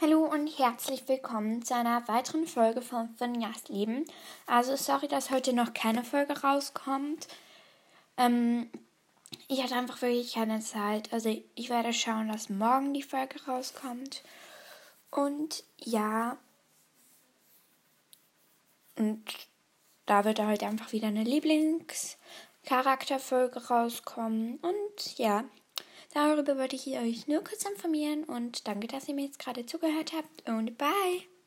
Hallo und herzlich willkommen zu einer weiteren Folge von Finjas Leben. Also sorry, dass heute noch keine Folge rauskommt. Ähm, ich hatte einfach wirklich keine Zeit. Also ich werde schauen, dass morgen die Folge rauskommt. Und ja. Und da wird heute einfach wieder eine Lieblingscharakterfolge rauskommen. Und ja. Darüber wollte ich euch nur kurz informieren und danke, dass ihr mir jetzt gerade zugehört habt und bye!